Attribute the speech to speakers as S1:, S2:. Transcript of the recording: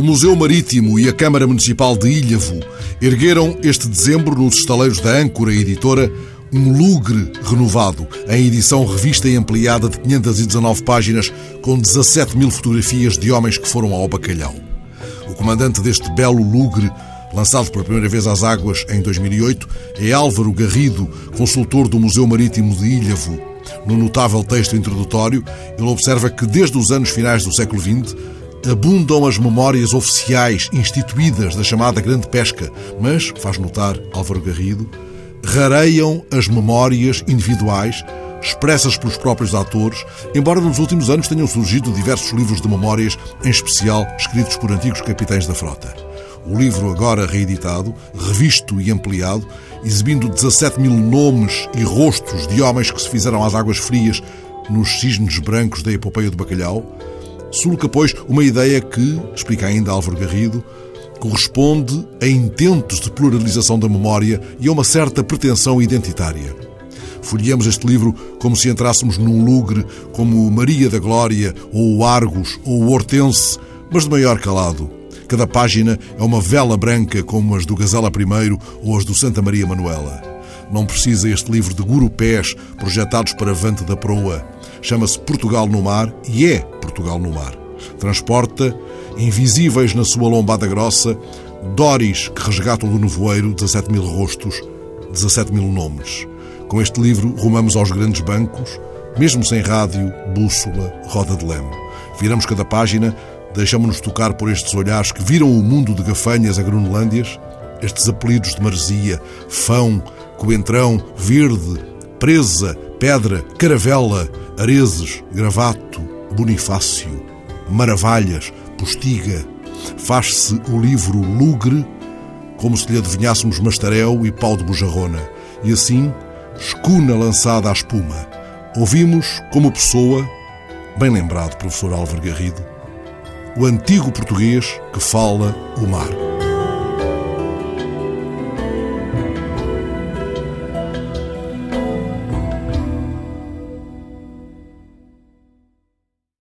S1: O Museu Marítimo e a Câmara Municipal de Ilhavo ergueram este dezembro, nos estaleiros da Âncora Editora, um lugre renovado, em edição revista e ampliada de 519 páginas, com 17 mil fotografias de homens que foram ao bacalhau. O comandante deste belo lugre, lançado pela primeira vez às águas em 2008, é Álvaro Garrido, consultor do Museu Marítimo de Ilhavo. No notável texto introdutório, ele observa que desde os anos finais do século XX abundam as memórias oficiais instituídas da chamada Grande Pesca, mas, faz notar Álvaro Garrido, rareiam as memórias individuais expressas pelos próprios atores, embora nos últimos anos tenham surgido diversos livros de memórias, em especial escritos por antigos capitães da frota. O livro, agora reeditado, revisto e ampliado, exibindo 17 mil nomes e rostos de homens que se fizeram às águas frias nos cisnes brancos da epopeia do bacalhau, sulca, pois, uma ideia que, explica ainda Álvaro Garrido, corresponde a intentos de pluralização da memória e a uma certa pretensão identitária. Folheamos este livro como se entrássemos num lugre como Maria da Glória, ou Argos, ou Hortense, mas de maior calado. Cada página é uma vela branca como as do Gazela I ou as do Santa Maria Manuela. Não precisa este livro de gurupés projetados para vante da proa. Chama-se Portugal no Mar e é Portugal no Mar. Transporta invisíveis na sua lombada grossa, Doris que resgatam do nevoeiro 17 mil rostos, 17 mil nomes. Com este livro rumamos aos grandes bancos, mesmo sem rádio, bússola, roda de leme. Viramos cada página, deixamos-nos tocar por estes olhares que viram o mundo de gafanhas a Grunlândias, estes apelidos de maresia, fão, coentrão, verde, presa, pedra, caravela, arezes, gravato, bonifácio, maravalhas, postiga. Faz-se o livro lugre, como se lhe adivinhássemos mastarel e pau de bujarrona, e assim, escuna lançada à espuma. Ouvimos, como pessoa, bem lembrado, professor Álvaro Garrido, o antigo português que fala o mar.